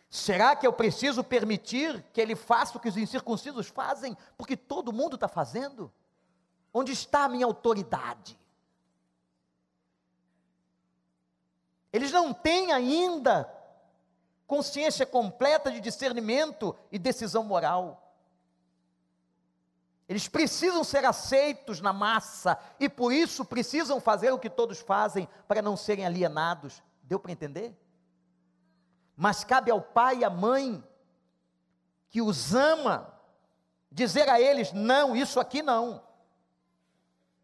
Será que eu preciso permitir que ele faça o que os incircuncisos fazem, porque todo mundo está fazendo? Onde está a minha autoridade? Eles não têm ainda consciência completa de discernimento e decisão moral. Eles precisam ser aceitos na massa e por isso precisam fazer o que todos fazem para não serem alienados. Deu para entender? Mas cabe ao pai e à mãe que os ama dizer a eles: não, isso aqui não.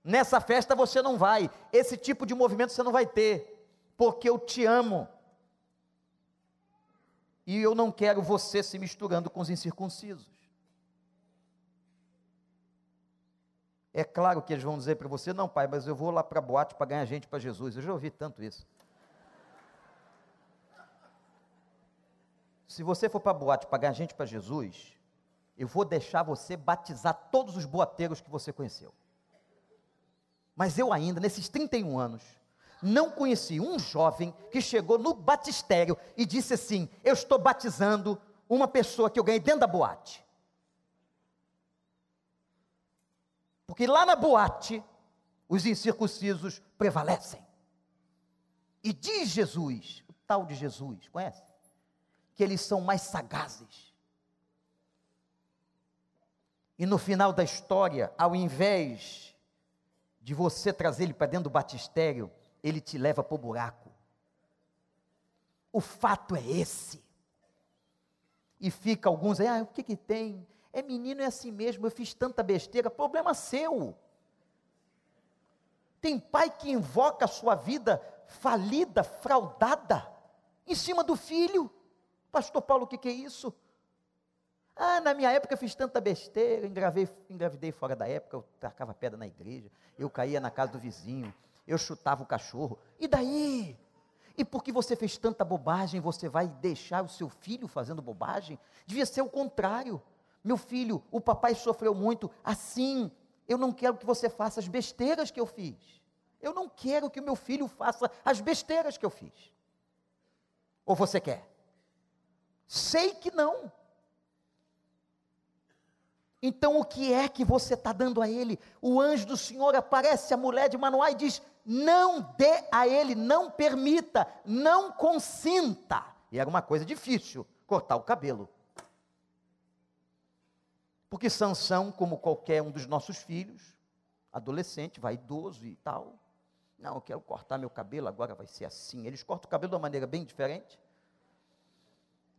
Nessa festa você não vai, esse tipo de movimento você não vai ter, porque eu te amo. E eu não quero você se misturando com os incircuncisos. É claro que eles vão dizer para você: não, pai, mas eu vou lá para a boate para ganhar gente para Jesus. Eu já ouvi tanto isso. Se você for para a boate para ganhar gente para Jesus, eu vou deixar você batizar todos os boateiros que você conheceu. Mas eu ainda, nesses 31 anos, não conheci um jovem que chegou no batistério e disse assim: Eu estou batizando uma pessoa que eu ganhei dentro da boate. Porque lá na boate, os incircuncisos prevalecem. E diz Jesus, o tal de Jesus, conhece? Que eles são mais sagazes. E no final da história, ao invés de você trazer ele para dentro do batistério, ele te leva para o buraco. O fato é esse. E fica alguns aí, ah, o que que tem? É menino, é assim mesmo, eu fiz tanta besteira, problema seu. Tem pai que invoca a sua vida falida, fraudada, em cima do filho. Pastor Paulo, o que, que é isso? Ah, na minha época eu fiz tanta besteira, engravei, engravidei fora da época, eu tacava pedra na igreja, eu caía na casa do vizinho, eu chutava o cachorro. E daí? E porque você fez tanta bobagem, você vai deixar o seu filho fazendo bobagem? Devia ser o contrário. Meu filho, o papai sofreu muito, assim, eu não quero que você faça as besteiras que eu fiz. Eu não quero que o meu filho faça as besteiras que eu fiz. Ou você quer? Sei que não. Então o que é que você está dando a ele? O anjo do Senhor aparece a mulher de Manoá e diz: não dê a ele, não permita, não consinta. E era uma coisa difícil, cortar o cabelo. Porque Sansão, como qualquer um dos nossos filhos, adolescente, vaidoso e tal, não, eu quero cortar meu cabelo, agora vai ser assim. Eles cortam o cabelo de uma maneira bem diferente.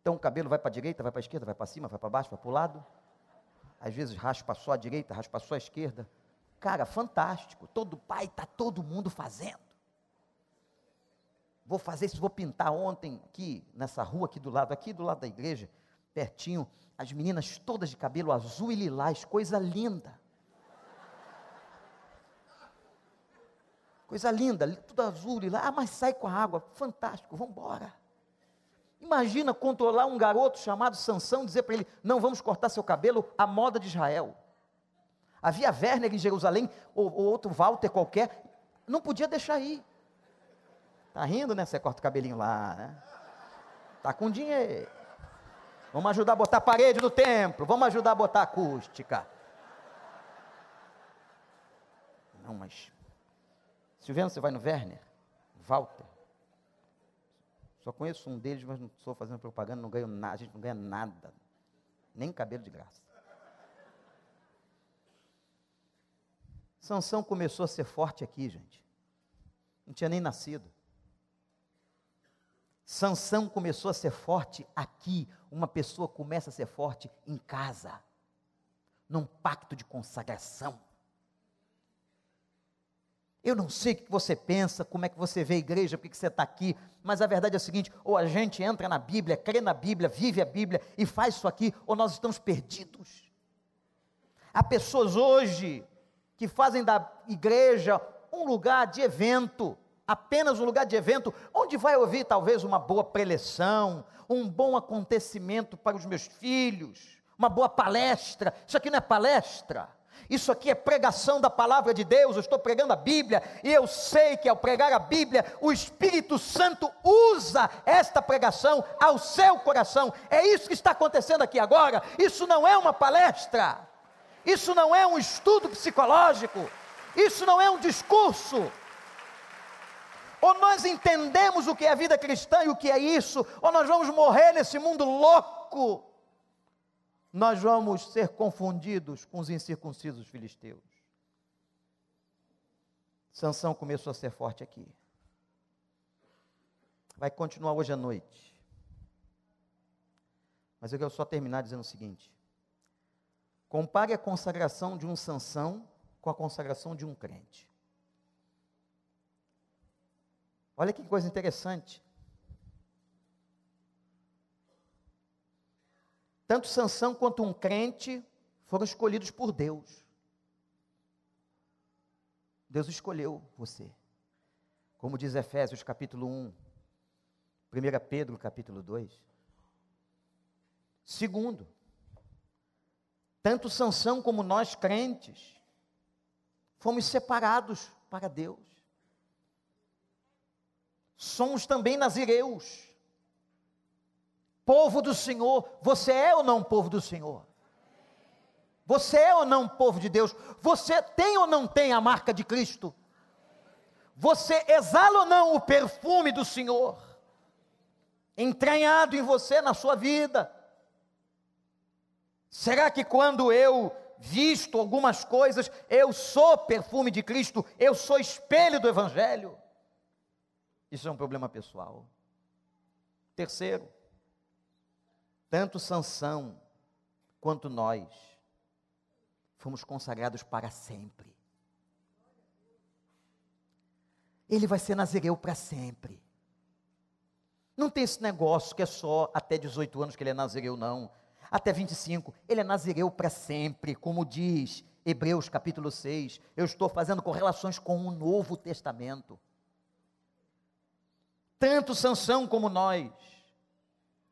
Então o cabelo vai para a direita, vai para a esquerda, vai para cima, vai para baixo, vai para o lado às vezes raspa só a direita, raspa só a esquerda. Cara, fantástico. Todo pai, está todo mundo fazendo. Vou fazer isso, vou pintar ontem aqui, nessa rua aqui do lado, aqui do lado da igreja, pertinho, as meninas todas de cabelo azul e lilás, coisa linda. Coisa linda, tudo azul, lilás. Ah, mas sai com a água, fantástico, vamos embora. Imagina controlar um garoto chamado Sansão, dizer para ele: não vamos cortar seu cabelo à moda de Israel. Havia Werner em Jerusalém, ou, ou outro Walter qualquer, não podia deixar ir. Tá rindo, né? Você corta o cabelinho lá, né? Tá com dinheiro. Vamos ajudar a botar a parede do templo, vamos ajudar a botar a acústica. Não, mas. Silviano, você vai no Werner? Walter? Só conheço um deles, mas não estou fazendo propaganda, não ganho nada, a gente não ganha nada. Nem cabelo de graça. Sansão começou a ser forte aqui, gente. Não tinha nem nascido. Sansão começou a ser forte aqui. Uma pessoa começa a ser forte em casa, num pacto de consagração. Eu não sei o que você pensa, como é que você vê a igreja, por que você está aqui, mas a verdade é a seguinte: ou a gente entra na Bíblia, crê na Bíblia, vive a Bíblia e faz isso aqui, ou nós estamos perdidos. Há pessoas hoje que fazem da igreja um lugar de evento, apenas um lugar de evento, onde vai ouvir talvez uma boa preleção, um bom acontecimento para os meus filhos, uma boa palestra. Isso aqui não é palestra. Isso aqui é pregação da palavra de Deus. Eu estou pregando a Bíblia e eu sei que ao pregar a Bíblia, o Espírito Santo usa esta pregação ao seu coração. É isso que está acontecendo aqui agora. Isso não é uma palestra. Isso não é um estudo psicológico. Isso não é um discurso. Ou nós entendemos o que é a vida cristã e o que é isso, ou nós vamos morrer nesse mundo louco nós vamos ser confundidos com os incircuncisos filisteus. Sansão começou a ser forte aqui. Vai continuar hoje à noite. Mas eu quero só terminar dizendo o seguinte: compare a consagração de um Sansão com a consagração de um crente. Olha que coisa interessante. Tanto Sansão quanto um crente foram escolhidos por Deus. Deus escolheu você. Como diz Efésios capítulo 1, 1 Pedro capítulo 2. Segundo, tanto Sansão como nós crentes fomos separados para Deus. Somos também nazireus povo do Senhor. Você é ou não povo do Senhor? Você é ou não povo de Deus? Você tem ou não tem a marca de Cristo? Você exala ou não o perfume do Senhor? Entranhado em você, na sua vida? Será que quando eu visto algumas coisas, eu sou perfume de Cristo, eu sou espelho do Evangelho? Isso é um problema pessoal. Terceiro, tanto Sansão quanto nós fomos consagrados para sempre. Ele vai ser nazireu para sempre. Não tem esse negócio que é só até 18 anos que ele é nazireu, não. Até 25, ele é nazireu para sempre, como diz Hebreus capítulo 6. Eu estou fazendo correlações com o Novo Testamento. Tanto Sansão como nós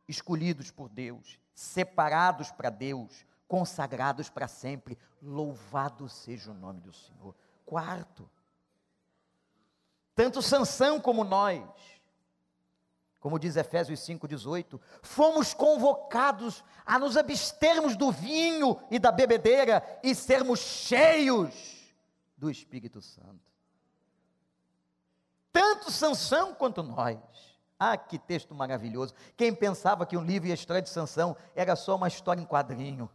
escolhidos por Deus, separados para Deus, consagrados para sempre. Louvado seja o nome do Senhor. Quarto, tanto Sansão como nós como diz Efésios 5,18, fomos convocados a nos abstermos do vinho e da bebedeira e sermos cheios do Espírito Santo. Tanto Sansão quanto nós. Ah, que texto maravilhoso. Quem pensava que um livro e a história de Sansão era só uma história em quadrinho?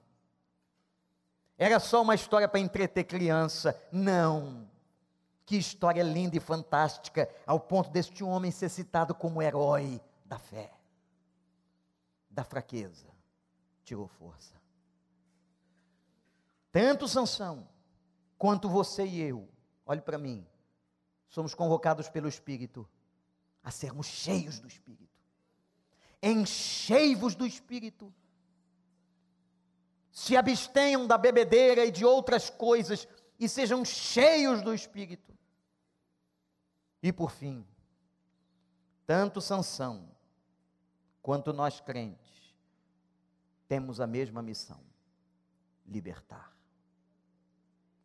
Era só uma história para entreter criança? Não. Que história linda e fantástica, ao ponto deste homem ser citado como herói da fé, da fraqueza, tirou força. Tanto Sansão quanto você e eu, olhe para mim, somos convocados pelo Espírito a sermos cheios do Espírito. Enchei-vos do Espírito. Se abstenham da bebedeira e de outras coisas e sejam cheios do Espírito. E por fim, tanto Sansão quanto nós crentes temos a mesma missão: libertar.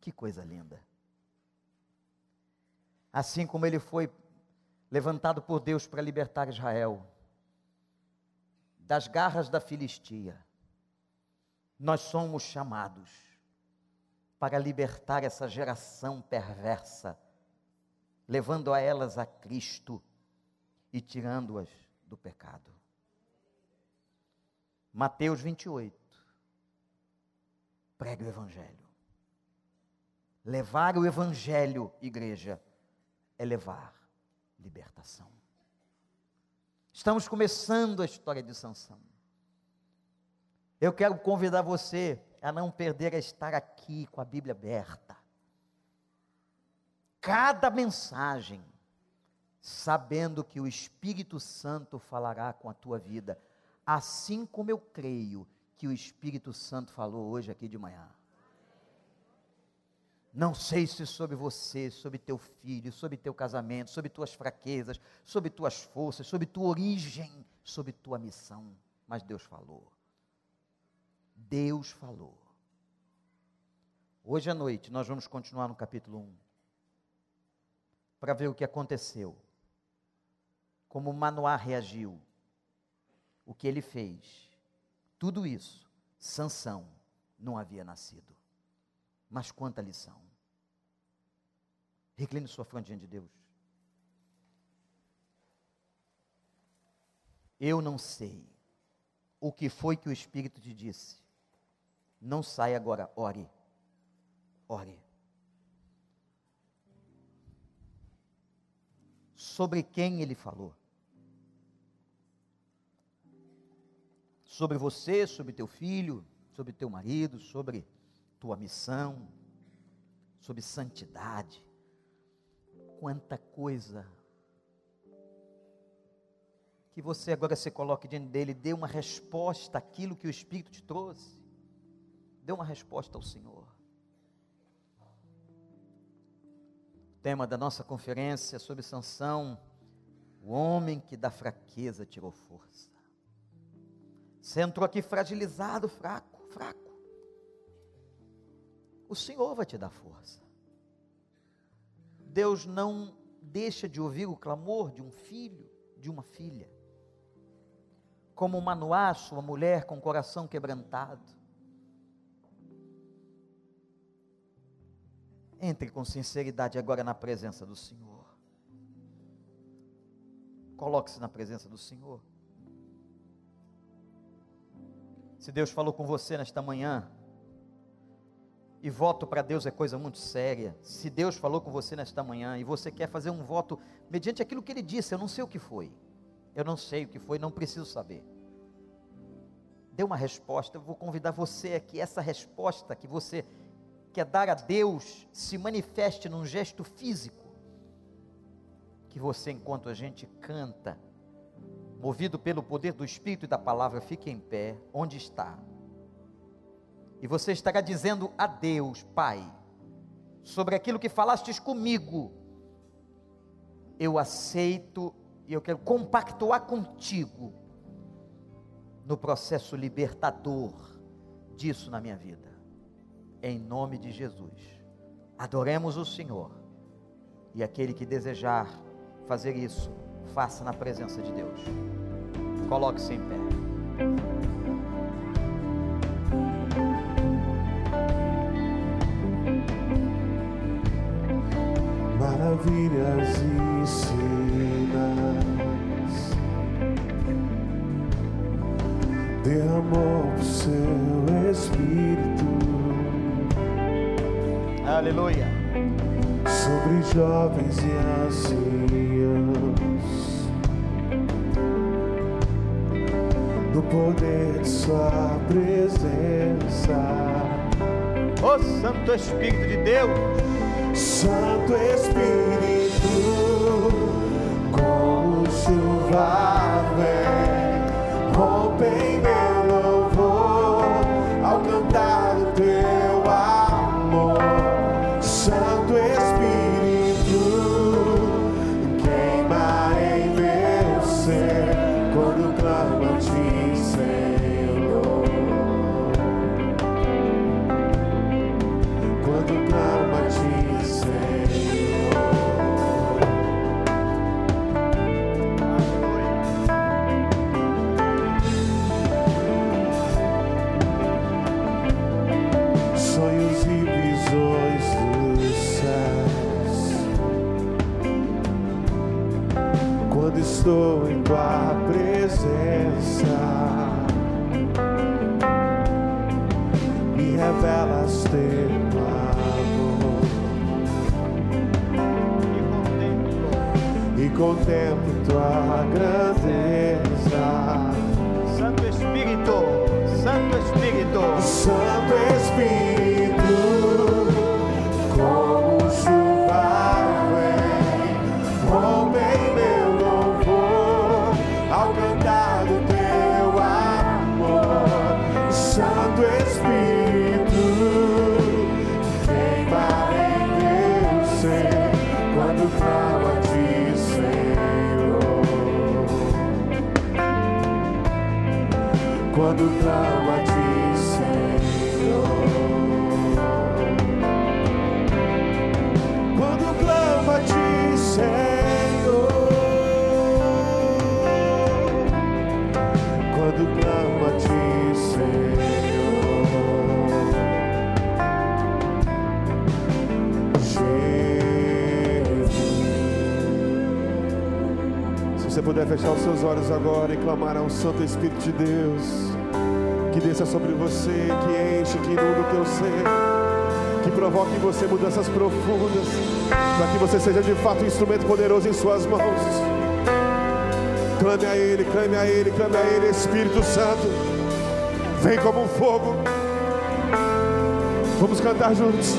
Que coisa linda. Assim como ele foi levantado por Deus para libertar Israel das garras da Filistia, nós somos chamados para libertar essa geração perversa levando a elas a Cristo e tirando-as do pecado. Mateus 28. Pregue o Evangelho. Levar o Evangelho, igreja, é levar libertação. Estamos começando a história de Sansão. Eu quero convidar você a não perder a estar aqui com a Bíblia aberta cada mensagem, sabendo que o Espírito Santo falará com a tua vida, assim como eu creio que o Espírito Santo falou hoje aqui de manhã. Não sei se sobre você, sobre teu filho, sobre teu casamento, sobre tuas fraquezas, sobre tuas forças, sobre tua origem, sobre tua missão, mas Deus falou. Deus falou. Hoje à noite nós vamos continuar no capítulo 1 para ver o que aconteceu. Como Manoá reagiu. O que ele fez. Tudo isso, Sansão não havia nascido. Mas quanta lição. Recline sua fronte diante de Deus. Eu não sei o que foi que o Espírito te disse. Não sai agora, ore. Ore. sobre quem ele falou. Sobre você, sobre teu filho, sobre teu marido, sobre tua missão, sobre santidade. Quanta coisa. Que você agora se coloque diante dele, dê uma resposta àquilo que o Espírito te trouxe. Dê uma resposta ao Senhor. tema da nossa conferência sobre Sansão, o homem que da fraqueza tirou força. Você entrou aqui fragilizado, fraco, fraco. O Senhor vai te dar força. Deus não deixa de ouvir o clamor de um filho, de uma filha. Como Manoá, sua mulher com o coração quebrantado. Entre com sinceridade agora na presença do Senhor. Coloque-se na presença do Senhor. Se Deus falou com você nesta manhã, e voto para Deus é coisa muito séria. Se Deus falou com você nesta manhã e você quer fazer um voto mediante aquilo que Ele disse, eu não sei o que foi. Eu não sei o que foi, não preciso saber. Dê uma resposta. Eu vou convidar você aqui, essa resposta que você quer dar a Deus se manifeste num gesto físico. Que você, enquanto a gente canta, movido pelo poder do Espírito e da palavra, fique em pé, onde está. E você estará dizendo a Deus, Pai, sobre aquilo que falastes comigo, eu aceito e eu quero compactuar contigo no processo libertador disso na minha vida em nome de Jesus. Adoremos o Senhor. E aquele que desejar fazer isso, faça na presença de Deus. Coloque-se em pé. Maravilhas ensinas, derramou o seu Espírito Aleluia. sobre jovens e anciãos, no poder de Sua presença. Ô Santo Espírito de Deus, Santo Espírito, como chuva vem, tua seus olhos agora e clamar ao Santo Espírito de Deus, que desça sobre você, que enche, que inunda o teu ser, que provoque em você mudanças profundas, para que você seja de fato um instrumento poderoso em Suas mãos. Clame a Ele, clame a Ele, clame a Ele, Espírito Santo, vem como um fogo. Vamos cantar juntos.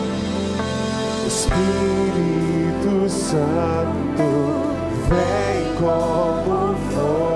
Espírito Santo, vem como fogo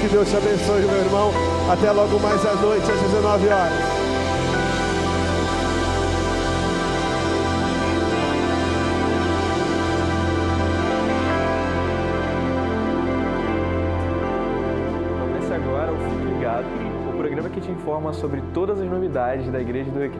Que Deus te abençoe, meu irmão. Até logo mais à noite, às 19 horas. Comece agora o Fique Ligado, o programa que te informa sobre todas as novidades da Igreja do Recreio.